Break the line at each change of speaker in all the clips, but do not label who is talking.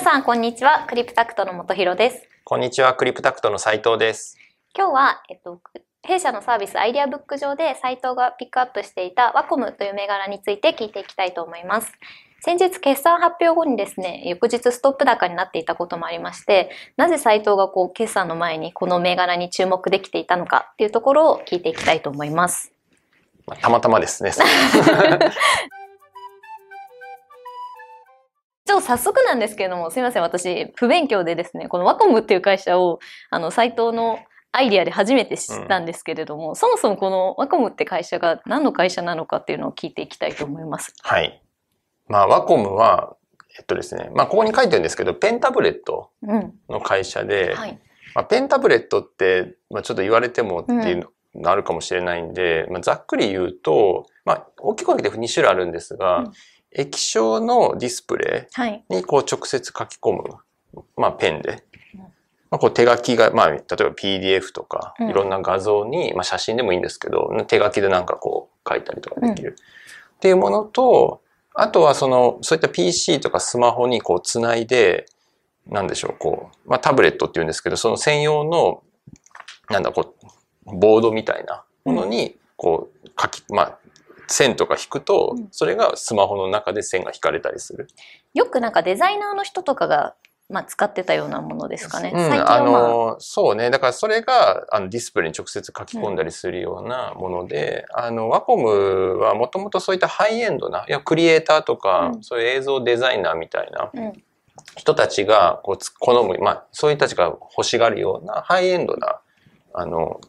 皆さん、こんにちは。クリプタクトの元弘です。
こんにちは、クリプタクトの斉藤です。
今日は、えっと、弊社のサービスアイデアブック上で斉藤がピックアップしていたワコムという銘柄について聞いていきたいと思います。先日決算発表後にですね、翌日ストップ高になっていたこともありまして、なぜ斉藤がこう決算の前にこの銘柄に注目できていたのかっていうところを聞いていきたいと思います。
まあたまたまですね。
早速なんですけれども、すみません、私、不勉強でですね、このワコムっていう会社を、あの、斉藤のアイディアで初めて知ったんですけれども、そもそもこのワコムって会社が何の会社なのかっていうのを聞いていきたいと思います。
はい。まあ、ワコムは、えっとですね、まあ、ここに書いてるんですけど、ペンタブレット
うん。
の会社で、
はい。
まあ、ペンタブレットって、まあ、ちょっと言われてもっていうのあるかもしれないんで、まあ、ざっくり言うと、まあ、大きく分けて2種類あるんですが、
うん
液晶のディスプレ
はい。
イにこう直接書き込む、まあ、ペンで
うん。
まあ、こう手書きが、まあ、例えば PDF とか、
うん
いろんな画像に、まあ、写真でもいいんですけど、手書きでなんかこう書いたりとかできる。っていうものと、あとはその、そういった PC とかスマホにこうつないで、なんでしょう、こう、まあタブレットっていうんですけど、その専用の、なんだ、こう、ボードみたいなものに、こう、書き、まあ、線とか引くと
うん、
それがスマホの中で線が引かれたりする。
よくなんかデザイナーの人とかが、まあ、使ってたようなものですかね。
うん、あ
まあ、
の、そうね。だからそれが、あの、ディスプレイに直接書き込んだりするようなもので、あの、ワコムはもともとそういったハイエンドな、いや、クリエイターとか、
うん
そういう映像デザイナーみたいな
うん。
人たちが、こうつ、好む、まあ、そういう人たちが欲しがるようなハイエンドな、あの、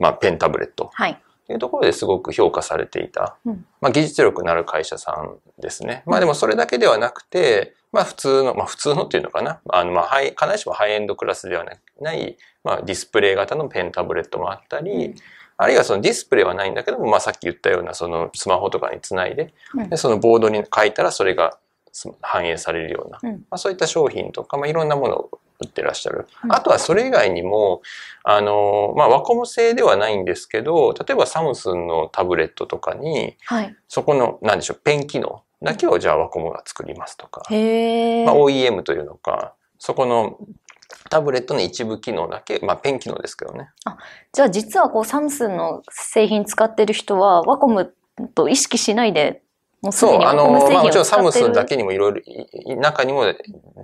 まあ、ペンタブレット
はい。
というところですごく評価されていた、
うん。
まあ、技術力のある会社さんですね。まあでもそれだけではなくて、まあ普通の、まあ普通のっていうのかな。あの、まあハイ、必ずしもハイエンドクラスではない、まあディスプレイ型のペンタブレットもあったり、
うん。
あるいはそのディスプレイはないんだけども、まあさっき言ったようなそのスマホとかにつないで、
うん。
でそのボードに書いたらそれが反映されるような、
うん。
まあそういった商品とか、まあいろんなものを売ってらっしゃる。
うん
あとはそれ以外にも、あの、まあワコム製ではないんですけど、例えばサムスンのタブレットとかに、
はい。
そこの、なんでしょう、ペン機能だけをじゃあワコムが作りますとか。まあ OEM というのか、そこのタブレットの一部機能だけ、まあペン機能ですけどね。
じゃあ実はこうサムスンの製品使ってる人はワコムと意識しないで
そう、
に
あの、まあもちろん。サムスンだけにもいろいろ、中にも、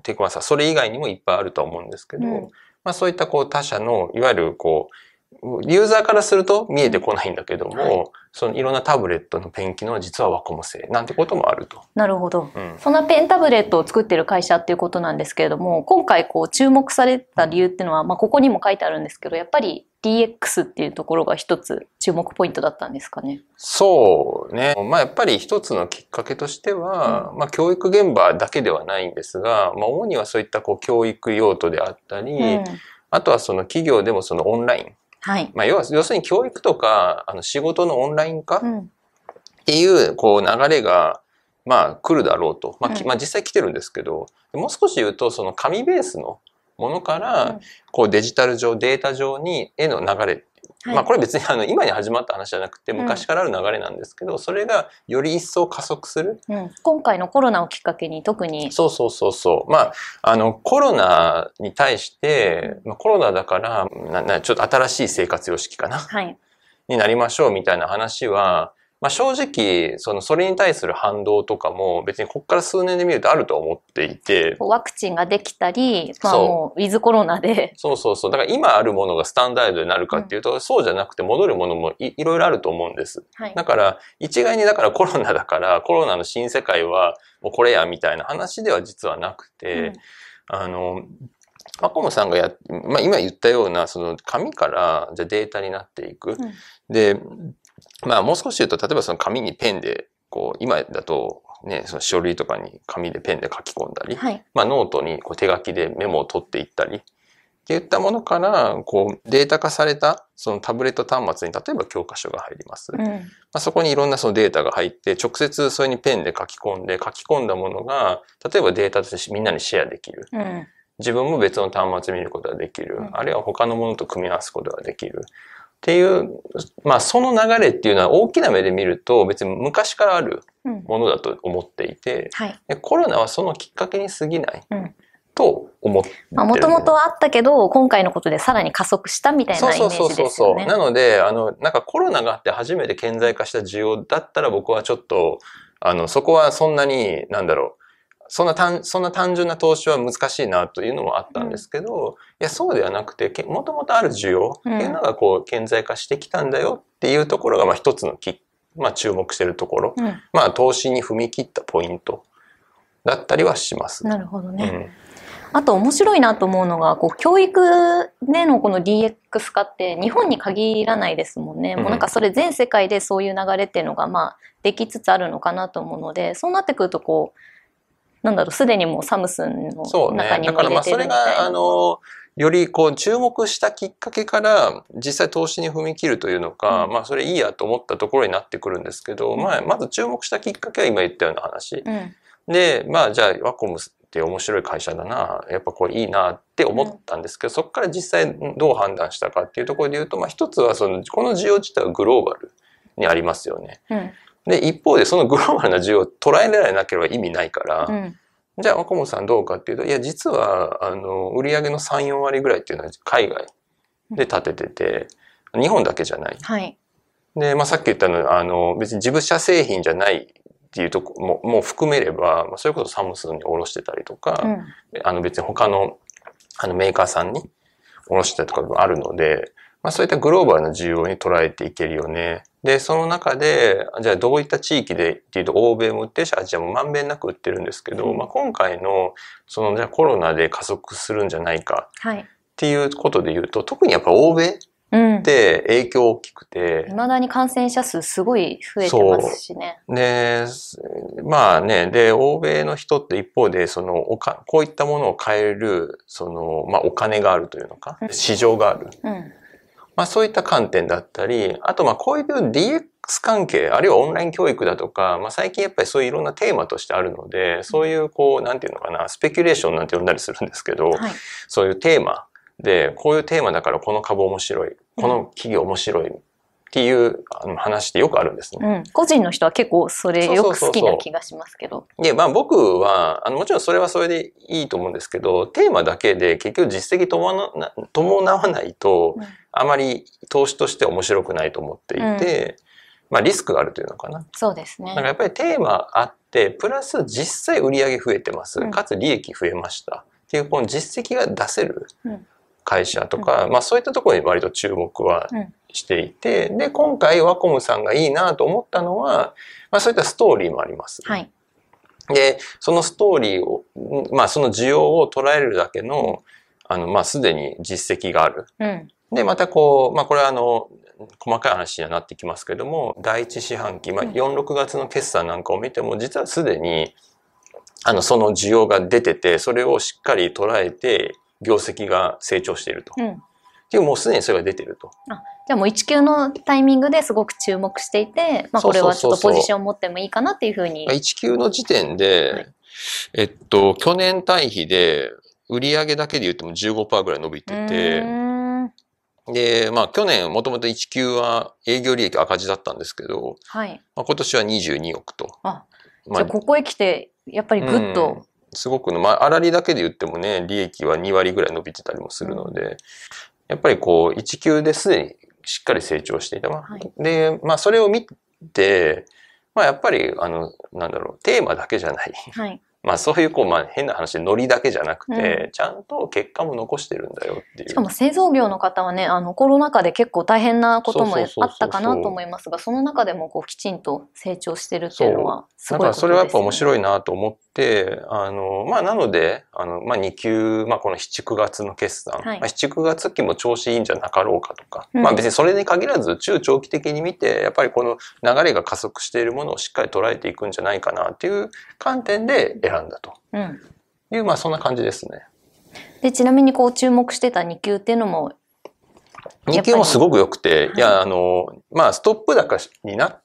てかまあさ、それ以外にもいっぱいあるとは思うんですけど、
うん
まあそういったこう他社の、いわゆるこう、ユーザーからすると見えてこないんだけども、
はい
そのいろんなタブレットのペン機能は実はワコム製なんてこともあると。
なるほど。
うん。
そんなペンタブレットを作ってる会社っていうことなんですけれども、今回こう注目された理由っていうのは、まあここにも書いてあるんですけど、やっぱり DX っていうところが一つ注目ポイントだったんですかね。
そうね。まあやっぱり一つのきっかけとしては、まあ教育現場だけではないんですが、まあ主にはそういったこう教育用途であったり、
うん。
あとはその企業でもそのオンライン。
はい。
まあ要は、要するに教育とか、あの仕事のオンライン化っ
うん。
ていうこう流れが、まあ来るだろうと。まあ、まあ実際来てるんですけど、もう少し言うとその紙ベースのものか
うん
ら、こうデジタル上、データ上に絵の流れ
はい
まあこれ別にあの今に始まった話じゃなくて
ん
昔からある流れなんですけど、それがより一層加速する。
うん、今回のコロナをきっかけに特に、
そうそうそうそう。まあ、あのコロナに対して、まあ、コロナだからななちょっと新しい生活様式かな
はい。
になりましょうみたいな話は、まあ正直、そのそれに対する反動とかも別にここから数年で見るとあると思っていて、
ワクチンができたり、まあもうウィズコロナで、
そうそうそう。だから今あるものがスタンダードになるかっていうと、そうじゃなくて戻るものもいいろいろあると思うんです。
はい。
だから、一概にだからコロナだから、コロナの新世界はもうこれやみたいな話では実はなくて、
うん
あの、マコムさんがや、まあ今言ったような、その紙からじゃあデータになっていく。
うん
で、まあもう少し言うと、例えばその紙にペンで、こう、今だとね、その書類とかに紙でペンで書き込んだり、
はい。
まあノートにこう手書きでメモを取っていったり、っていったものから、こう、データ化された、そのタブレット端末に、例えば教科書が入ります。ま
うん。
あ、そこにいろんなそのデータが入って、直接それにペンで書き込んで、書き込んだものが、例えばデータとしてみんなにシェアできる。
うん。
自分も別の端末見ることができる。
うん
あるいは他のものと組み合わすことができる。っていう、まあその流れっていうのは大きな目で見ると別に昔からある
うん。
ものだと思っていて、
はい。
でコロナはそのきっかけに過ぎない。
うん
と思って
もともとあったけど、今回のことでさらに加速したみたいなイメ
そうそう
ージ
そうそう。
ですよね。
なので、あの、なんかコロナがあって初めて顕在化した需要だったら僕はちょっと、あの、そこはそんなに、なんだろう、そんな単、そんな単純な投資は難しいなというのもあったんですけど、いや、そうではなくて、けもともとある需要っていうのがこう、顕在化してきたんだよっていうところが、まあ一つのき、まあ注目してるところ。
うん
まあ投資に踏み切ったポイントだったりはします。
なるほどね。
うん。
あと面白いなと思うのが、こう、教育でのこの DX 化って日本に限らないですもんね。
うん
もうなんかそれ全世界でそういう流れっていうのが、まあ、できつつあるのかなと思うので、そうなってくるとこう、なんだろう、すでにもうサムスンの
そうね
中。に
だ
も入れて
からまあそれ
るみたいな。
が、あの、よりこう注目したきっかけから実際投資に踏み切るというのか、
うん
まあそれいいやと思ったところになってくるんですけど、
うん
まあまず注目したきっかけは今言ったような話。
うん。
で、まあじゃあワコムって面白い会社だな、やっぱこれいいなって思ったんですけど、そこから実際どう判断したかっていうところで言うと、まあ一つはその、この需要自体はグローバルにありますよね。
うん。
で、一方でそのグローバルな需要を捉えられなければ意味ないから、
うん。
じゃあ、若本さんどうかっていうと、いや、実は、あの、売上の3、4割ぐらいっていうのは海外で立ててて、日本だけじゃない。
はい。
で、まあ、さっき言ったのは、あの、別に自分社製品じゃないっていうとこも、もう含めれば、まあ、それこそサムスンに卸してたりとか、
うん。
あの、別に他の、あの、メーカーさんに卸してたりとかもあるので、まあ、そういったグローバルな需要に捉えていけるよね。で、その中で、じゃあどういった地域でっていうと、欧米も売ってるし、アジアもまんべんなく売ってるんですけど、
うん
まあ、今回の、その、じゃあコロナで加速するんじゃないか
はい。
っていうことで言うと、特にやっぱ欧米っ
うん。
て影響大きくて、
未だに感染者数すごい増えてますしね。
で、まあね、で、欧米の人って一方で、その、おか、こういったものを買える、その、まあ、お金があるというのか
う、ん
市場がある。
うん。
まあ、そういった観点だったり、あと、まあ、こういう DX 関係、あるいはオンライン教育だとか、まあ、最近やっぱりそういういろんなテーマとしてあるので、そういう、こう、なんていうのかな、スペキュレーションなんて呼んだりするんですけど、
はい。
そういうテーマで、こういうテーマだからこの株面白い、この企業面白いっていう話ってよくあるんですね。
うん。個人の人は結構それよく好きな気がしますけど。
で、まあ僕は、あのもちろんそれはそれでいいと思うんですけど、テーマだけで結局実績伴わないと
うん、
あまり投資として面白くないと思っていて、まあリスクがあるというのかな。
そうですね
だから。やっぱりテーマあって、プラス実際売上増えてます
うん。
かつ利益増えました。っていうこの実績が出せる
うん
会社とか、まあそういったところに割と注目は
うん
していて、で、今回ワコムさんがいいなと思ったのは、まあそういったストーリーもあります。
はい。
で、そのストーリーを、んまあその需要を捉えるだけの、あの、まあすでに実績がある。
うん。
で、またこう、まあこれはあの、細かい話にはなってきますけども、第一四半期、まあ
うん
4、6月の決算なんかを見ても、実はすでに、あの、その需要が出てて、それをしっかり捉えて、業績が成長していると。
うん。
っていう、もうすでにそれが出てると。
じゃあもう1級のタイミングですごく注目していて、まあこれはちょっとポジションを持ってもいいかなっていうふうに。
1級の時点で、
はい
えっと、去年対比で、売上だけで言っても15%ぐらい伸びて
う
て、で、まあ去年もともと1級は営業利益赤字だったんですけど、
はい。
まあ、今年は22億と。
あ、
まあ、
じゃあここへ来て、やっぱりぐっと、
すごくの、まあ、粗利だけで言ってもね、利益は2割ぐらい伸びてたりもするので、やっぱりこう、1級ですでにしっかり成長していた。まあ
はい
で、まあそれを見て、まあやっぱり、あの、なんだろう、テーマだけじゃない。
はい。
まあそういうこう、まあ変な話でノリだけじゃなくて、
う
ちゃんと結果も残してるんだよっていう。
しかも製造業の方はね、あのコロナ禍で結構大変なこともあったかなと思いますが、その中でもこうきちんと成長してるっていうのはすごいことです、ね。
だからそれはやっぱ面
い。
白いなと思って、あの、まあなので、あの、まあ2級、まあこの7、9月の決算、
はい。
まあ7、9月期も調子いいんじゃなかろうかとか、
うん。
まあ別にそれに限らず中長期的に見て、やっぱりこの流れが加速しているものをしっかり捉えていくんじゃないかなっていう観点で選んだと。
うん。
いう、まあそんな感じですね。
で、ちなみにこう注目してた2級っていうのも、やっぱり
2級もすごく良くて、
はい
いや、あの、まあストップ高になっ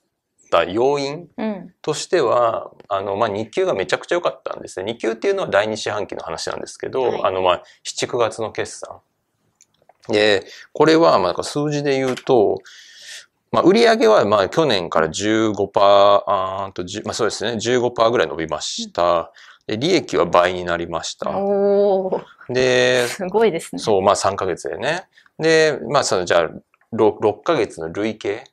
た要因
うん。
としては、あの、まあ、2級がめちゃくちゃ良かったんですね。2級っていうのは第2四半期の話なんですけど、
はい
あの、まあ、7、9月の決算。で、これは、まあ、数字で言うと、まあ、売上は、まあ、去年から15%、あと、10まあ、そうですね、15%ぐらい伸びました。で利益は倍になりました。で、
すごいですね。
そう、まあ3ヶ月でね。で、まあそのじゃあ 6, 6ヶ月の累計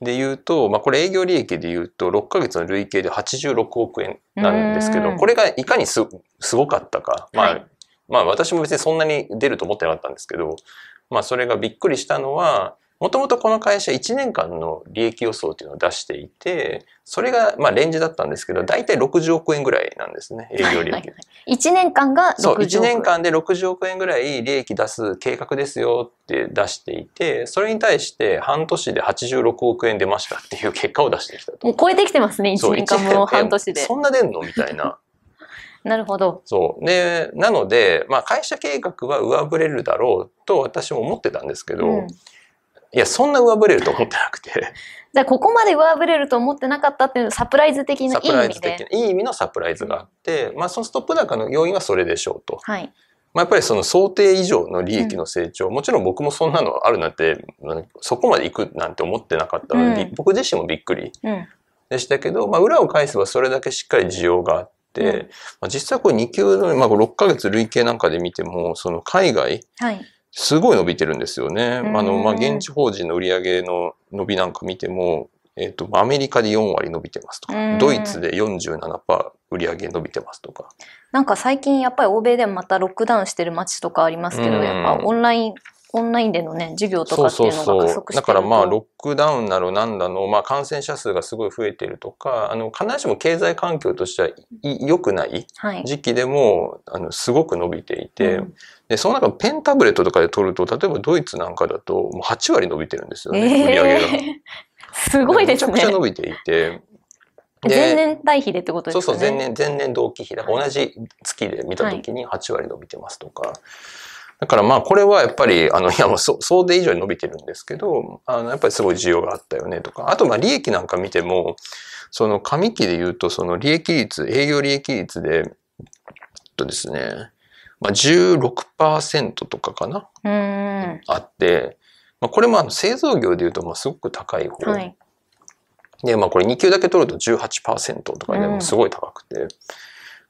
で言うと、まあこれ営業利益で言うと6ヶ月の累計で86億円なんですけど、
うん。
これがいかにすすごかったか。まあ、
はい。
まあ私も別にそんなに出ると思ってなかったんですけど、まあそれがびっくりしたのは、もともとこの会社1年間の利益予想っていうのを出していて、それがまあレンジだったんですけど、大体60億円ぐらいなんですね、営業利益。
はいはいはい1年間が60億
そう、1年間で60億円ぐらい利益出す計画ですよって出していて、それに対して半年で86億円出ましたっていう結果を出してきたと。
もう超えてきてますね、1
そう
年間も半年で
え。そんな出んのみたいな。
なるほど。
そう。で、なので、まあ会社計画は上振れるだろうと私も思ってたんですけど、
うん
いや、そんな上振れると思ってなくて、
じゃあ、ここまで上振れると思ってなかったっていうサプライズ的ないい意
サプライズ
味で
的。な、いい意味のサプライズがあって、まあそのストップ高の要因はそれでしょうと。
はい。
まあ、やっぱりその想定以上の利益の成長、もちろん僕もそんなのあるなんて、うんそこまで行くなんて思ってなかったので、
うん
僕自身もびっくり
うん。
でしたけど、まあ、裏を返せばそれだけしっかり需要があって、
うん
まあ、実際これ2級の、まあ、6ヶ月累計なんかで見ても、その海外、
はい。
すごい伸びてるんですよね。
うん。
あの、まあ、現地法人の売上の伸びなんか見ても、えっ、と、アメリカで4割伸びてますとか、
うん。
ドイツで47%売上伸びてますとか、
なんか最近やっぱり欧米でもまたロックダウンしてる街とかありますけど、
うん
やっぱオンライン、オンラインでのね、授業とかっていうのが加速して
だからまあ、ロックダウンなのなんだの、まあ、感染者数がすごい増えてるとか、あの、必ずしも経済環境としてはい良くない
はい。
時期でも、あの、すごく伸びていて、
うん
で、その中ペンタブレットとかで取ると、例えばドイツなんかだと、もう8割伸びてるんですよね、売り上げが。
えーすごいですね
めちゃくちゃ。伸びていて、
前年対比でってことですかね。
そうそう、前年、前年同期比。だから同じ月で見たときに8割伸びてますとか。だからまあこれはやっぱり、あの、いやもうそ想定以上に伸びてるんですけど、あの、やっぱりすごい需要があったよねとか。あとまあ利益なんか見ても、その上期で言うと、その利益率、営業利益率で、えっとですね、まあ16%とかかな？あって、まあこれもあの製造業で言うとまあすごく高い方。
はい。
で、まあこれ2級だけ取ると18%とかで
うん
もすごい高くて、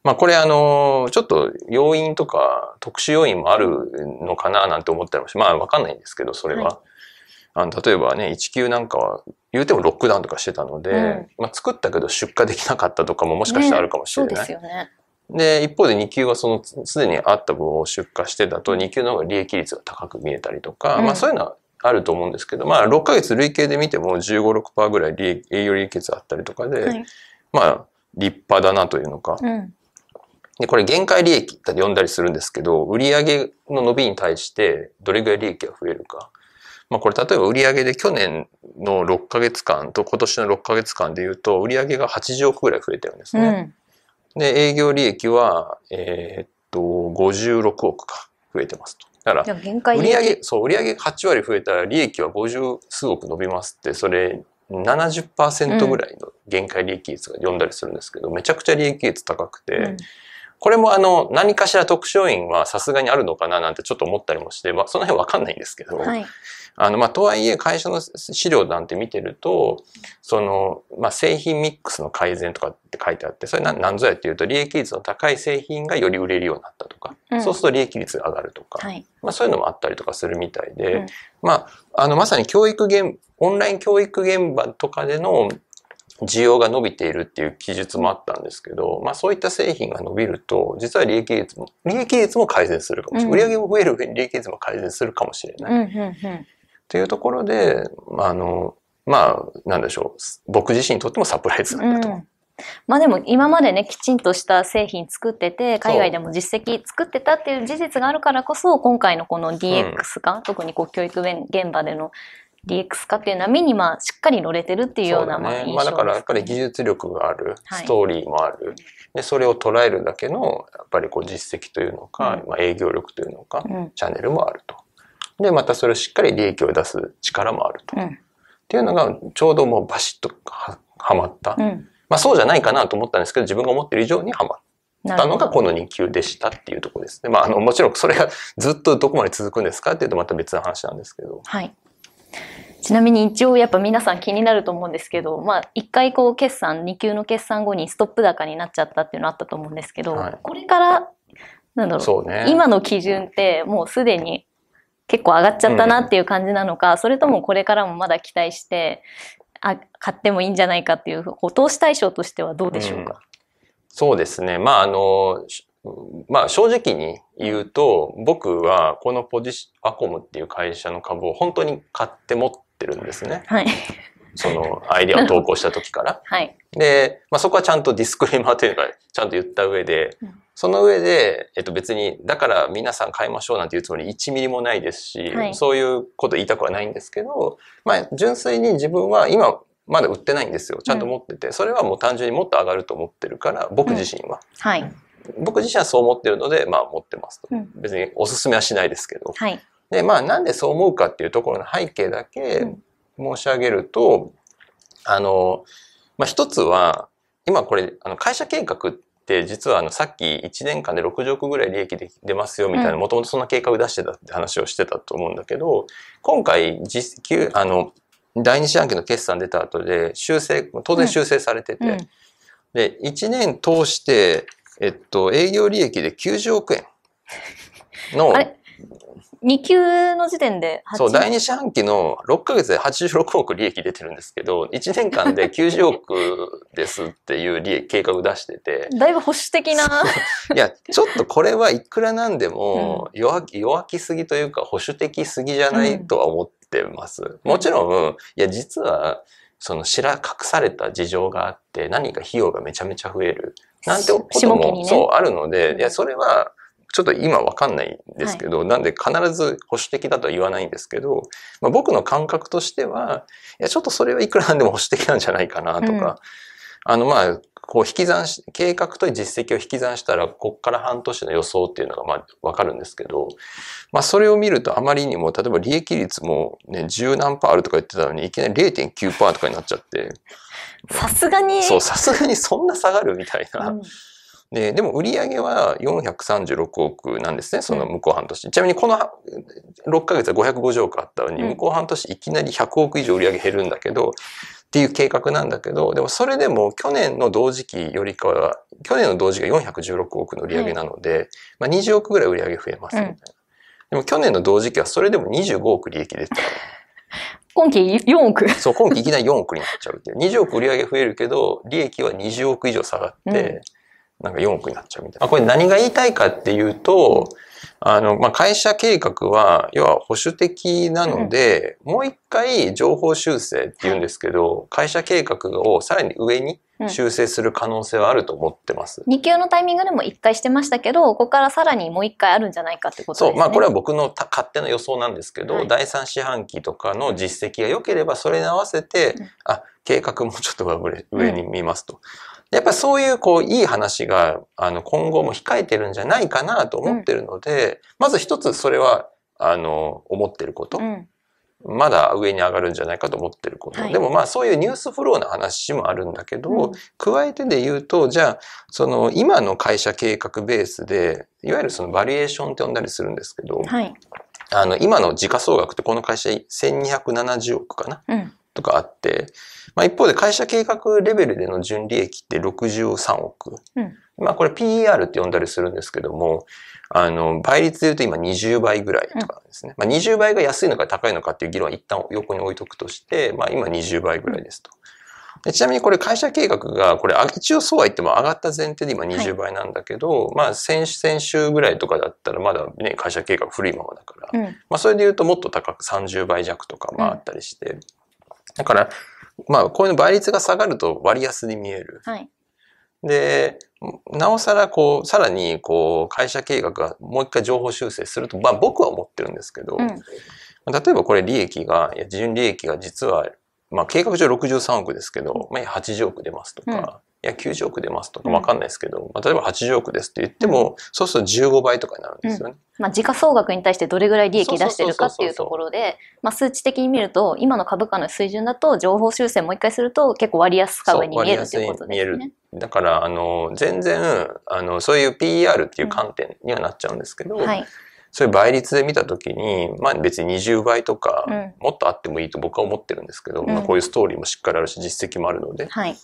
まあこれあの、ちょっと要因とか特殊要因もあるのかななんて思ったりもし、まあわかんないんですけど、それは。
は
あの例えばね、1級なんかは言うてもロックダウンとかしてたので、
うん
まあ作ったけど出荷できなかったとかももしかしたらあるかもしれ
そう
ない。
ですよね。
で、一方で2級はそのすでにあった分を出荷してたと2級の方が利益率が高く見えたりとか、
うん
まあそういうのはあると思うんですけど、まあ6ヶ月累計で見ても15、6%ぐらい利益営業利益率あったりとかで、
はい。
まあ立派だなというのか。
うん。
で、これ限界利益って呼んだりするんですけど、売上の伸びに対してどれぐらい利益が増えるか。まあこれ例えば売上で去年の6ヶ月間と今年の6ヶ月間で言うと、売上が80億ぐらい増えてるんですね。
うん。
で、営業利益は、えーっと、56億か増えてますと。だから売上そう、売上が8割増えたら利益は50数億伸びますって、それ70%ぐらいの限界利益率が呼んだりするんですけど、めちゃくちゃ利益率高くて、
うん
これもあの、何かしら特殊要因はさすがにあるのかななんてちょっと思ったりもして、まあ、その辺わかんないんですけど、
はい。
あの、まあ、とはいえ、会社の資料なんて見てると、その、まあ、製品ミックスの改善とかって書いてあって、それ何何ぞやっていうと、利益率の高い製品がより売れるようになったとか、
うん
そうすると利益率が上がるとか、
はい。
まあ、そういうのもあったりとかするみたいで、
うん
まあ、あの、まさに教育現、オンライン教育現場とかでの需要が伸びているっていう記述もあったんですけど、まあそういった製品が伸びると、実は利益率も、利益率も改善するかもしれない。
うん
売上も増える上に利益率も改善するかもしれない。
うん、うん、うん。
というところで、まあ、あの、まあ、なんでしょう。僕自身にとってもサプライズなんだと。
うんまあでも今までね、きちんとした製品作ってて、海外でも実績作ってたっていう事実があるからこそ、今回のこの DX 化、特にこう教育現場での DX 化っていうのは目にまあしっかり乗れてるっていうような。まあ印象
まあだからやっぱり
です
技術力がある、
はい
ストーリーもある。で、それを捉えるだけの、やっぱりこう実績というのか、
うん
まあ営業力というのか、
ね。
チャンネルもあると。で、またそれをしっかり利益を出す力もあると。
うん。
っていうのが、ちょうどもうバシッとははまった。
うん。うん。
まあそうじゃないかなと思ったんですけど、自分が思ってる以上にはまっ。たのがこの2級でしたっていうところですね。まああの、もちろんそれがずっとどこまで続くんですかっていうとまた別の話なんですけど。
はい。ちなみに一応やっぱ皆さん気になると思うんですけど、まあ一回こう決算、2級の決算後にストップ高になっちゃったっていうのあったと思うんですけど、
はい
これから、なんだろう、
ね。
今の基準ってもうすでに結構上がっちゃったなっていう感じなのか、それともこれからもまだ期待して、あ、買ってもいいんじゃないかっていう、投資対象としてはどうでしょうか、
そうですね。まあ、あの、しまあ、正直に言うと、僕はこのポジシアコムっていう会社の株を本当に買って持ってるんですね。
はい。
そのアイデアを投稿した時から。
はい。
で、まあ、そこはちゃんとディスクレーマーというか、ちゃんと言った上で
うん、
その上で、えっと別に、だから皆さん買いましょうなんていうつもり1ミリもないですし、
はい
そういうこと言いたくはないんですけど、まあ、純粋に自分は今、まだ売ってないんですよ。ちゃんと持ってて。それはもう単純にもっと上がると思ってるから、僕自身は。
はい。
僕自身はそう思ってるので、まあ持ってますと。
うん
別におすすめはしないですけど。
はい。
で、まあなんでそう思うかっていうところの背景だけ申し上げると、あの、まあ一つは、今これ、あの会社計画って実はあのさっき1年間で60億ぐらい利益で出ますよみたいな、
うん
もともとそんな計画出してたって話をしてたと思うんだけど、今回実給、あの、第二四半期の決算出た後で修正、当然修正されてて、
うん。
で、1年通して、えっと、営業利益で90億円。の
あ、れ？2級の時点で8
そう、第二四半期の6ヶ月で86億利益出てるんですけど、1年間で 90億ですっていう利益計画を出してて、
だいぶ保守的な。
いや、ちょっとこれはいくらなんでも弱気、弱気すぎというか保守的すぎじゃないとは思ってます。もちろん、いや、実は、その知ら、隠された事情があって、何か費用がめちゃめちゃ増える。なんてことも、
ね。
そう、あるの
う
で、
ん。
いや、それは、ちょっと今わかんないんですけど、なんで必ず保守的だとは言わないんですけど、まあ、僕の感覚としては、いや、ちょっとそれはいくらなんでも保守的なんじゃないかなとか、
うん。
あの、まあ、こう引き算し、計画と実績を引き算したら、こっから半年の予想っていうのがまあわかるんですけど、まあそれを見るとあまりにも、例えば利益率もね、十何パーあるとか言ってたのに、いきなり0.9%とかになっちゃって、
さすがに。
そう、さすがにそんな下がるみたいな。
うん
で、でも売上は436億なんですね、その向こう半年。ちなみにこの6ヶ月は550億あったのに、
うん
向こう半年いきなり100億以上売上減るんだけど、っていう計画なんだけど、でもそれでも去年の同時期よりかは、去年の同時期が416億の売上なので、まあ20億ぐらい売上増えますみたいな。でも去年の同時期はそれでも25億利益出てた。
今期4億。
そう、今期いきなり4億になっちゃうっていう。20億売上増えるけど、利益は20億以上下がって、なんか4億になっちゃうみたいな。まあこれ何が言いたいかっていうと、あの、まあ、会社計画は、要は保守的なので、もう一回情報修正って言うんですけど、会社計画をさらに上に修正する可能性はあると思ってます。
2級のタイミングでも1回してましたけど、ここからさらにもう1回あるんじゃないかってことですね。
そう、まあこれは僕のた勝手な予想なんですけど、
はい。
第三四半期とかの実績が良ければそれに合わせて、
うん。
あ、計画もちょっと上上に見ますと。やっぱそういうこういい話があの今後も控えてるんじゃないかなと思ってるので、まず一つそれはあの思ってること、
うん。
まだ上に上がるんじゃないかと思ってること、
はい
でもまあそういうニュースフローな話もあるんだけど、
うん
加えてで言うと、じゃあ、その今の会社計画ベースで、いわゆるそのバリエーションって呼んだりするんですけど、
はい。
あの、今の時価総額ってこの会社1270億かな？
うん。
とかあって、まあ一方で会社計画レベルでの純利益って63億。
うん
まあこれ PER って呼んだりするんですけども、あの、倍率で言うと今20倍ぐらいとかですね。まあ20倍が安いのか高いのかっていう議論は一旦横に置いとくとして、まあ今20倍ぐらいですと。でちなみにこれ会社計画が、これあ一応そうは言っても上がった前提で今20倍なんだけど、まあ先先週ぐらいとかだったらまだね、会社計画古いままだから、
うん。
まあそれで言うともっと高く30倍弱とかまああったりして、だから、まあこういうの倍率が下がると割安に見える。
はい。
で、なおさらこう、さらにこう会社計画がもう一回情報修正すると、まあ僕は思ってるんですけど、
うん。
例えばこれ利益が、いや純利益が実は、まあ計画上63億ですけど、まあ80億出ますとか、いや90億出ますとか
うん
わかんないですけど、まあ例えば80億ですって言っても、そうすると15倍とかになるんですよね。
まあ、時価総額に対してどれぐらい利益出してるかっていうところで、まあ、数値的に見ると、今の株価の水準だと、情報修正もう一回すると、結構割安株に見えるっていうことですね。
だから、あの、全然、あの、そういう PER っていう観点にはなっちゃうんですけど、
はい。
そういう倍率で見たときに、まあ別に20倍とか、
うん
もっとあってもいいと僕は思ってるんですけど、
うん
まあこういうストーリーもしっかりあるし、実績もあるので。
はい。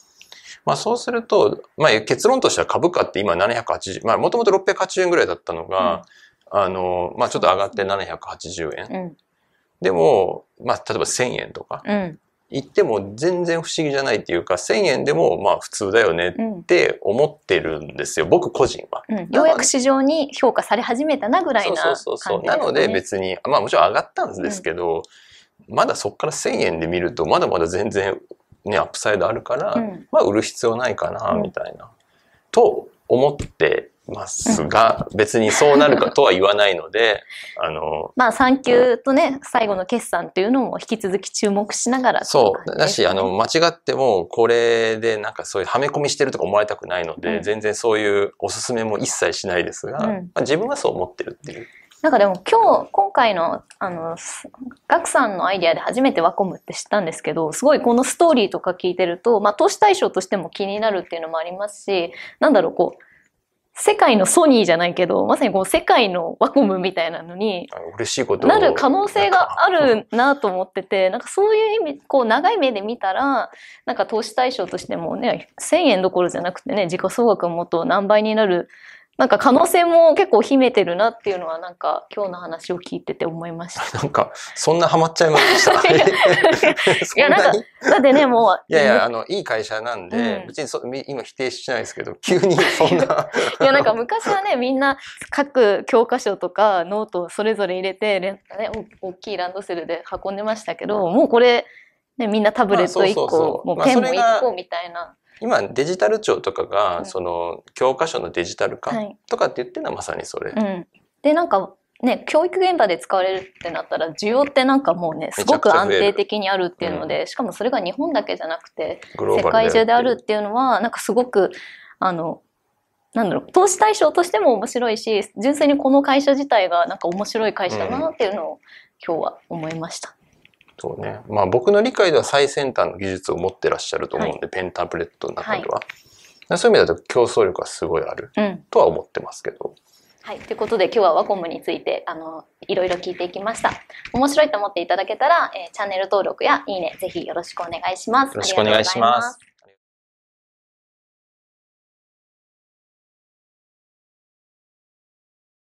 まあそうすると、まあ結論としては株価って今780、まあもともと680円ぐらいだったのが、あの、まあちょっと上がって780円。
うん。
でも、まあ例えば1000円とか
うん。
言っても全然不思議じゃないっていうか、1000円でもまあ普通だよね
うん
っ。て思ってるんですよ。僕個人は。
うん、ようやく市場に評価され始めたなぐらい
そう
な
そうそうそう。
感じですね
なので別に、まあもちろん上がったんですけど、まだそこから1000円で見ると、まだまだ全然ね、アップサイドあるから、
うん。
まあ売る必要ないかな、
うん。
みたいな、と思ってますが、別にそうなるかとは言わないので、あの、
まあ産休とね最後の決算っていうのも引き続き注目しながら
そう。だし、あの、間違っても、これでなんかそういうはめ込みしてるとか思われたくないので、
うん。
全然そういうおすすめも一切しないですが、
うん。
まあ、自分はそう思ってるっていう。
なんかでも今日今回のあのすガクさんのアイデアで初めてワコムって知ったんですけどすごいこのストーリーとか聞いてると、まあ、投資対象としても気になるっていうのもありますしなんだろうこう世界のソニーじゃないけどまさにこう世界のワコムみたいなのに
嬉しいことを。
なる可能性があるなと思ってて、なんかそういう意味、こう長い目で見たら、なんか投資対象としてもね、1000円どころじゃなくてね、時価総額がもっと何倍になる、なんか可能性も結構秘めてるなっていうのはなんか今日の話を聞いてて思いました。
なんか、そんなハマっちゃいました？
いや なんかだってね、もう、
いやいや、あの、いい会社なんで、
うん
別にそみ今否定しないですけど、急にそんな。
いやなんか昔はねみんな各教科書とかノートをそれぞれ入れて、ね、お大きいランドセルで運んでましたけどもうこれ、ね、みんなタブレット1
まあそうそうそ
個
うまあ
もうペンも
それが
1個みたいな。
今、デジタル庁とかが、
うん
その、教科書のデジタル化
はい。
とかって言ってるのはまさにそれ。
うん、でなんかね教育現場で使われるってなったら需要ってなんかもうねすごく安定的にあるっていうので、しかもそれが日本だけじゃなくて世界中である
やっ
っていうのはなんかすごくあのなんだろう投資対象としても面白いし純粋にこの会社自体がなんか面白い会社だなっていうのを今日は思いました。
そうね。まあ僕の理解では最先端の技術を持ってらっしゃると思うんで、ペンタブレットの中では。そういう意味だと競争力はすごいある
うん
とは思ってますけど。
はい。ということで今日はワコムについて、あの、いろいろ聞いていきました。面白いと思っていただけたら、えーチャンネル登録やいいね、ぜひよろしくお願いします。
よろしくお願いし
ます。